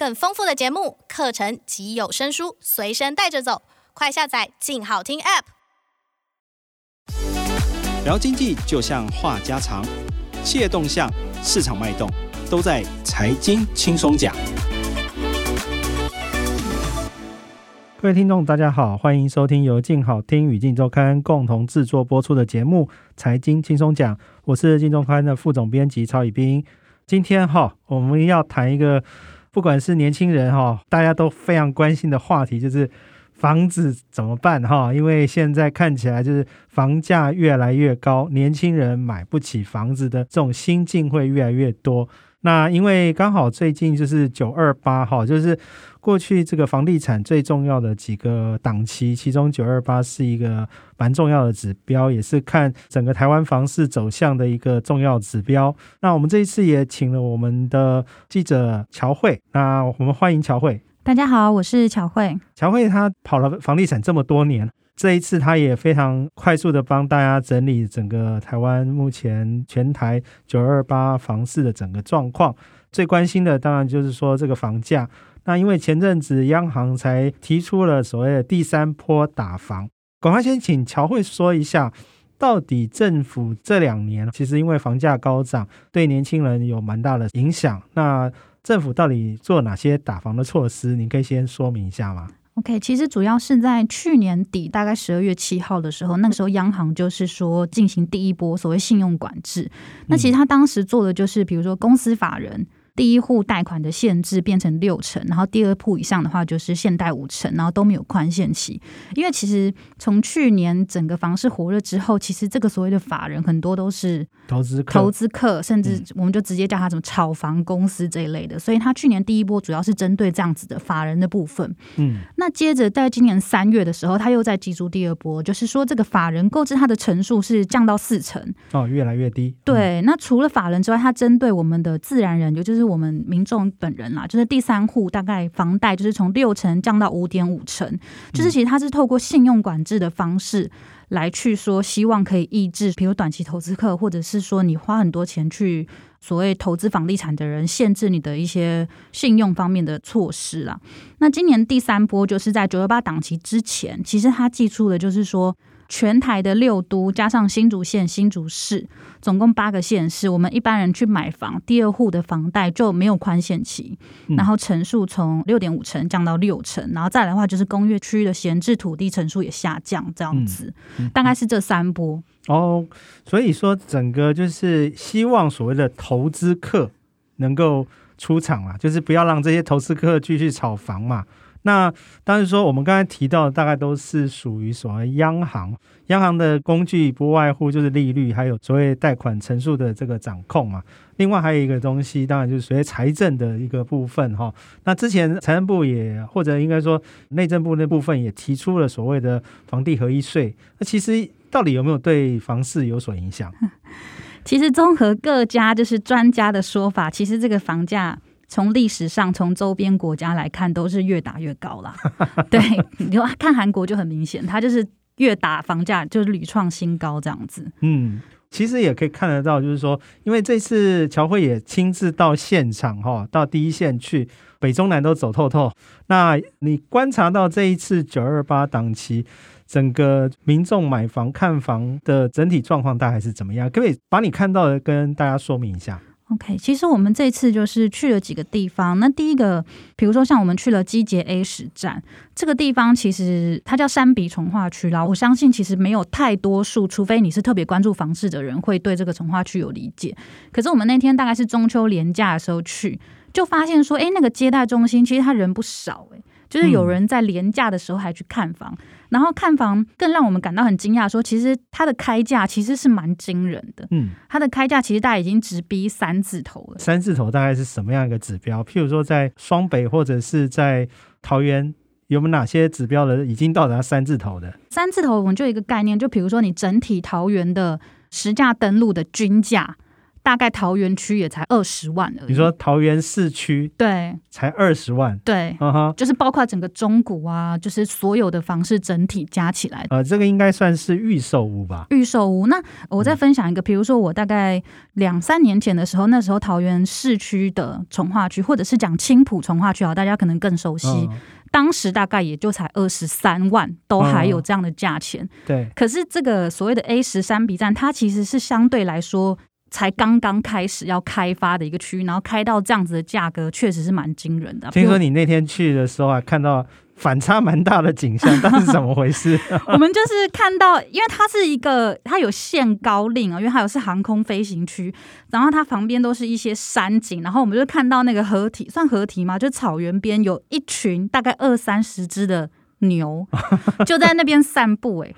更丰富的节目、课程及有声书随身带着走，快下载“静好听 ”App。聊经济就像话家常，企业动向、市场脉动，都在财经轻松讲。各位听众，大家好，欢迎收听由静好听与静周刊共同制作播出的节目《财经轻松讲》，我是静周刊的副总编辑曹以斌。今天哈，我们要谈一个不管是年轻人哈，大家都非常关心的话题，就是房子怎么办哈？因为现在看起来就是房价越来越高，年轻人买不起房子的这种心境会越来越多。那因为刚好最近就是九二八哈，就是过去这个房地产最重要的几个档期，其中九二八是一个蛮重要的指标，也是看整个台湾房市走向的一个重要指标。那我们这一次也请了我们的记者乔慧，那我们欢迎乔慧。大家好，我是乔慧。乔慧她跑了房地产这么多年。这一次，他也非常快速的帮大家整理整个台湾目前全台九二八房市的整个状况。最关心的当然就是说这个房价。那因为前阵子央行才提出了所谓的第三波打房，赶快先请乔慧说一下，到底政府这两年其实因为房价高涨，对年轻人有蛮大的影响。那政府到底做哪些打房的措施？你可以先说明一下吗？OK，其实主要是在去年底，大概十二月七号的时候，那个时候央行就是说进行第一波所谓信用管制。那其实他当时做的就是，比如说公司法人。第一户贷款的限制变成六成，然后第二户以上的话就是限贷五成，然后都没有宽限期。因为其实从去年整个房市火热之后，其实这个所谓的法人很多都是投资客，投资客，甚至我们就直接叫他什么炒房公司这一类的。所以他去年第一波主要是针对这样子的法人的部分。嗯，那接着在今年三月的时候，他又在提出第二波，就是说这个法人购置他的成数是降到四成哦，越来越低。对，那除了法人之外，他针对我们的自然人，也就是我们民众本人啦，就是第三户大概房贷就是从六成降到五点五成，就是其实它是透过信用管制的方式来去说，希望可以抑制，比如短期投资客，或者是说你花很多钱去所谓投资房地产的人，限制你的一些信用方面的措施啦。那今年第三波就是在九幺八档期之前，其实他寄出的就是说。全台的六都加上新竹县、新竹市，总共八个县市，我们一般人去买房，第二户的房贷就没有宽限期，然后成数从六点五成降到六成，然后再来的话就是工业区的闲置土地成数也下降，这样子，大概是这三波。哦，所以说整个就是希望所谓的投资客能够出场啊，就是不要让这些投资客继续炒房嘛。那当然说，我们刚才提到的大概都是属于所谓央行，央行的工具不外乎就是利率，还有所谓贷款成数的这个掌控嘛。另外还有一个东西，当然就是所谓财政的一个部分哈。那之前财政部也或者应该说内政部那部分也提出了所谓的房地合一税。那其实到底有没有对房市有所影响？其实综合各家就是专家的说法，其实这个房价。从历史上，从周边国家来看，都是越打越高啦。对，你说看韩国就很明显，它就是越打房价就是屡创新高这样子。嗯，其实也可以看得到，就是说，因为这次乔慧也亲自到现场哈，到第一线去，北中南都走透透。那你观察到这一次九二八档期，整个民众买房看房的整体状况大概是怎么样？可不可以把你看到的跟大家说明一下？OK，其实我们这次就是去了几个地方。那第一个，比如说像我们去了基捷 A 十站这个地方，其实它叫山鼻从化区啦。我相信其实没有太多数，除非你是特别关注房市的人，会对这个从化区有理解。可是我们那天大概是中秋连假的时候去，就发现说，哎，那个接待中心其实他人不少，诶。就是有人在连假的时候还去看房，嗯、然后看房更让我们感到很惊讶，说其实它的开价其实是蛮惊人的。嗯，它的开价其实大概已经直逼三字头了。三字头大概是什么样一个指标？譬如说在双北或者是在桃园，有没有哪些指标的已经到达三字头的？三字头我们就一个概念，就比如说你整体桃园的实价登录的均价。大概桃园区也才二十万而已。你说桃园市区对，才二十万，对，嗯哼，就是包括整个中古啊，就是所有的房市整体加起来，呃，这个应该算是预售屋吧？预售屋。那我再分享一个，比如说我大概两三年前的时候，那时候桃园市区的从化区，或者是讲青浦从化区啊，大家可能更熟悉。嗯当时大概也就才二十三万，都还有这样的价钱。嗯、对，可是这个所谓的 A 十三 B 站，它其实是相对来说才刚刚开始要开发的一个区域，然后开到这样子的价格，确实是蛮惊人的。听说你那天去的时候啊，看到。反差蛮大的景象，但是怎么回事？我们就是看到，因为它是一个，它有限高令啊，因为它有是航空飞行区，然后它旁边都是一些山景，然后我们就看到那个河堤，算河堤吗？就草原边有一群大概二三十只的牛，就在那边散步，哎，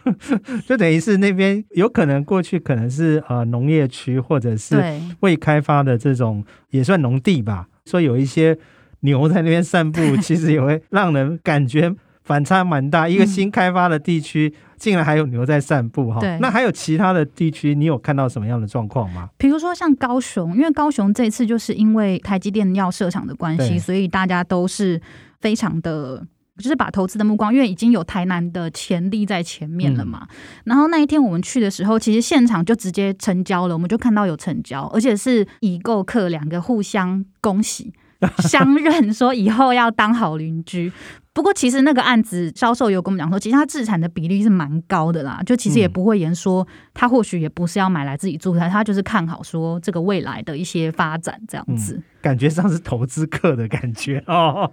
就等于是那边有可能过去可能是呃农业区或者是未开发的这种也算农地吧，所以有一些。牛在那边散步，其实也会让人感觉反差蛮大。一个新开发的地区，竟然还有牛在散步哈。对，那还有其他的地区，你有看到什么样的状况吗？比如说像高雄，因为高雄这次就是因为台积电要设厂的关系，所以大家都是非常的，就是把投资的目光，因为已经有台南的潜力在前面了嘛。嗯、然后那一天我们去的时候，其实现场就直接成交了，我们就看到有成交，而且是已购客两个互相恭喜。相认说以后要当好邻居，不过其实那个案子销售有跟我们讲说，其实他自产的比例是蛮高的啦，就其实也不会言说他或许也不是要买来自己住，他他就是看好说这个未来的一些发展这样子，嗯、感觉上是投资客的感觉 哦。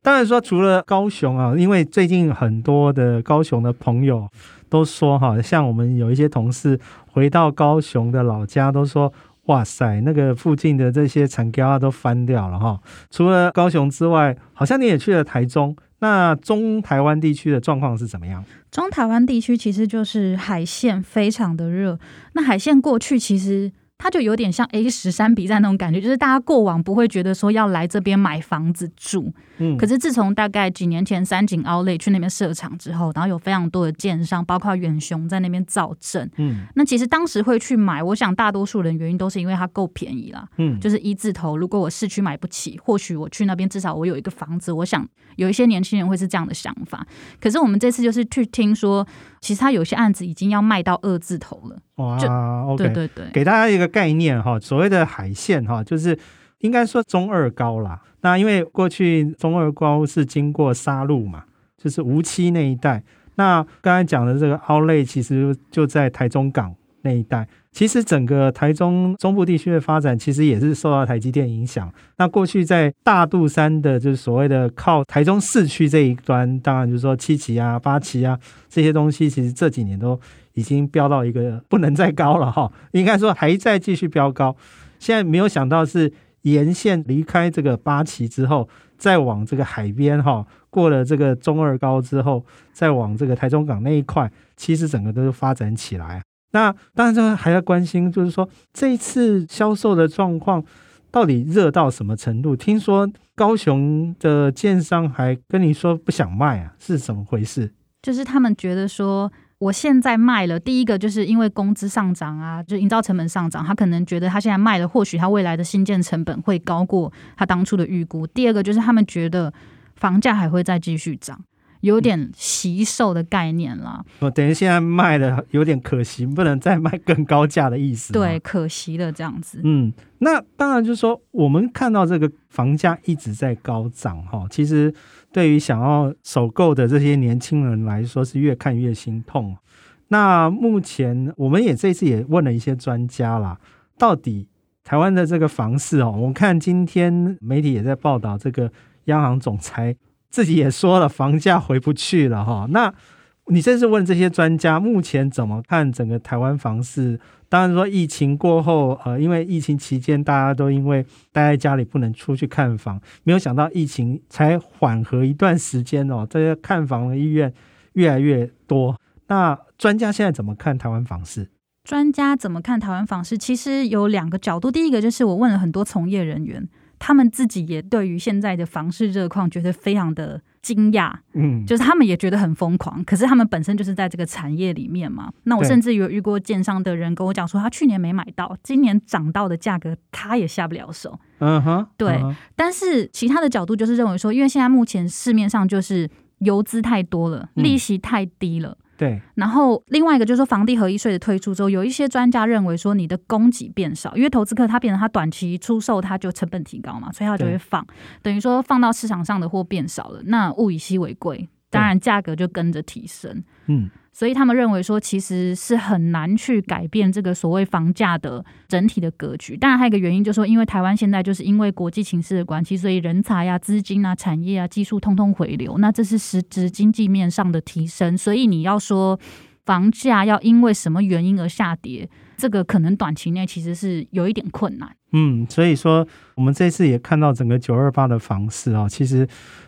当然说除了高雄啊，因为最近很多的高雄的朋友都说哈，像我们有一些同事回到高雄的老家都说。哇塞，那个附近的这些产业都翻掉了哈。除了高雄之外，好像你也去了台中。那中台湾地区的状况是怎么样？中台湾地区其实就是海线非常的热。那海线过去其实。它就有点像 A 十三 B 站那种感觉，就是大家过往不会觉得说要来这边买房子住，嗯，可是自从大概几年前三井 Outlet 去那边设厂之后，然后有非常多的建商，包括远雄在那边造镇，嗯，那其实当时会去买，我想大多数人原因都是因为它够便宜啦，嗯，就是一字头，如果我市区买不起，或许我去那边至少我有一个房子，我想有一些年轻人会是这样的想法。可是我们这次就是去听说，其实他有些案子已经要卖到二字头了。哇，OK，对对对，给大家一个概念哈，所谓的海线哈，就是应该说中二高啦。那因为过去中二高是经过沙鹿嘛，就是无期那一带。那刚才讲的这个 Outlet 其实就在台中港那一带。其实整个台中中部地区的发展，其实也是受到台积电影响。那过去在大肚山的，就是所谓的靠台中市区这一端，当然就是说七期啊、八期啊这些东西，其实这几年都。已经飙到一个不能再高了哈，应该说还在继续飙高。现在没有想到是沿线离开这个八期之后，再往这个海边哈，过了这个中二高之后，再往这个台中港那一块，其实整个都是发展起来。那当然，这还要关心，就是说这一次销售的状况到底热到什么程度？听说高雄的建商还跟你说不想卖啊，是怎么回事？就是他们觉得说。我现在卖了，第一个就是因为工资上涨啊，就营造成本上涨，他可能觉得他现在卖了，或许他未来的新建成本会高过他当初的预估。第二个就是他们觉得房价还会再继续涨，有点惜售的概念啦。我等于现在卖的有点可惜，不能再卖更高价的意思。对，可惜的这样子。嗯，那当然就是说，我们看到这个房价一直在高涨哈，其实。对于想要首购的这些年轻人来说，是越看越心痛。那目前我们也这次也问了一些专家啦，到底台湾的这个房市哦，我们看今天媒体也在报道，这个央行总裁自己也说了，房价回不去了哈。那你这次问这些专家，目前怎么看整个台湾房市？当然说疫情过后，呃，因为疫情期间大家都因为待在家里不能出去看房，没有想到疫情才缓和一段时间哦，这些看房的意愿越来越多。那专家现在怎么看台湾房市？专家怎么看台湾房市？其实有两个角度，第一个就是我问了很多从业人员，他们自己也对于现在的房市热况觉得非常的惊讶，嗯，就是他们也觉得很疯狂。可是他们本身就是在这个产业里面嘛。那我甚至有遇过建商的人跟我讲说，他去年没买到，今年涨到的价格他也下不了手。嗯哼，对。嗯、但是其他的角度就是认为说，因为现在目前市面上就是游资太多了，利息太低了。嗯对，然后另外一个就是说，房地合一税的推出之后，有一些专家认为说，你的供给变少，因为投资客他变成他短期出售，他就成本提高嘛，所以他就会放，等于说放到市场上的货变少了，那物以稀为贵，当然价格就跟着提升。嗯。所以他们认为说，其实是很难去改变这个所谓房价的整体的格局。当然，还有一个原因就是说，因为台湾现在就是因为国际情势的关系，所以人才啊、资金啊、产业啊、技术通通回流，那这是实质经济面上的提升。所以你要说房价要因为什么原因而下跌，这个可能短期内其实是有一点困难。嗯，所以说我们这次也看到整个九二八的房市哦，其实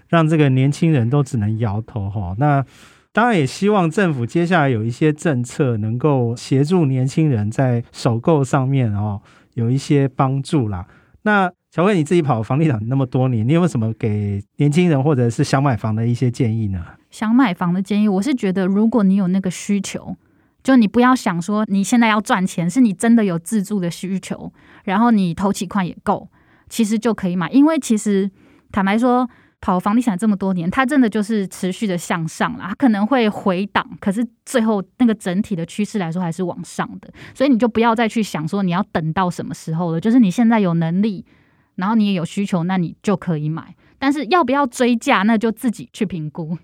让这个年轻人都只能摇头哈。那当然也希望政府接下来有一些政策能够协助年轻人在首购上面哦有一些帮助啦。那小慧你自己跑房地产那么多年，你有没有什么给年轻人或者是想买房的一些建议呢？想买房的建议，我是觉得如果你有那个需求，就你不要想说你现在要赚钱，是你真的有自住的需求，然后你投期款也够，其实就可以买。因为其实坦白说。跑房地产这么多年，它真的就是持续的向上了。它可能会回档，可是最后那个整体的趋势来说还是往上的。所以你就不要再去想说你要等到什么时候了。就是你现在有能力，然后你也有需求，那你就可以买。但是要不要追价，那就自己去评估。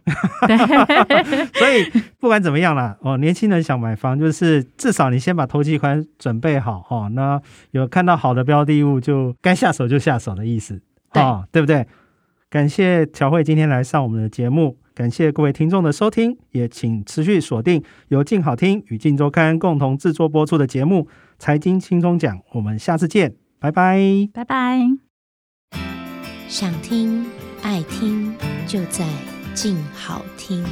对，所以不管怎么样啦，哦，年轻人想买房，就是至少你先把投期款准备好哦。那有看到好的标的物，就该下手就下手的意思，对，哦，对不对？感谢乔慧今天来上我们的节目，感谢各位听众的收听，也请持续锁定由静好听与静周刊共同制作播出的节目《财经轻松讲》，我们下次见，拜拜，拜拜。想听爱听，就在静好听。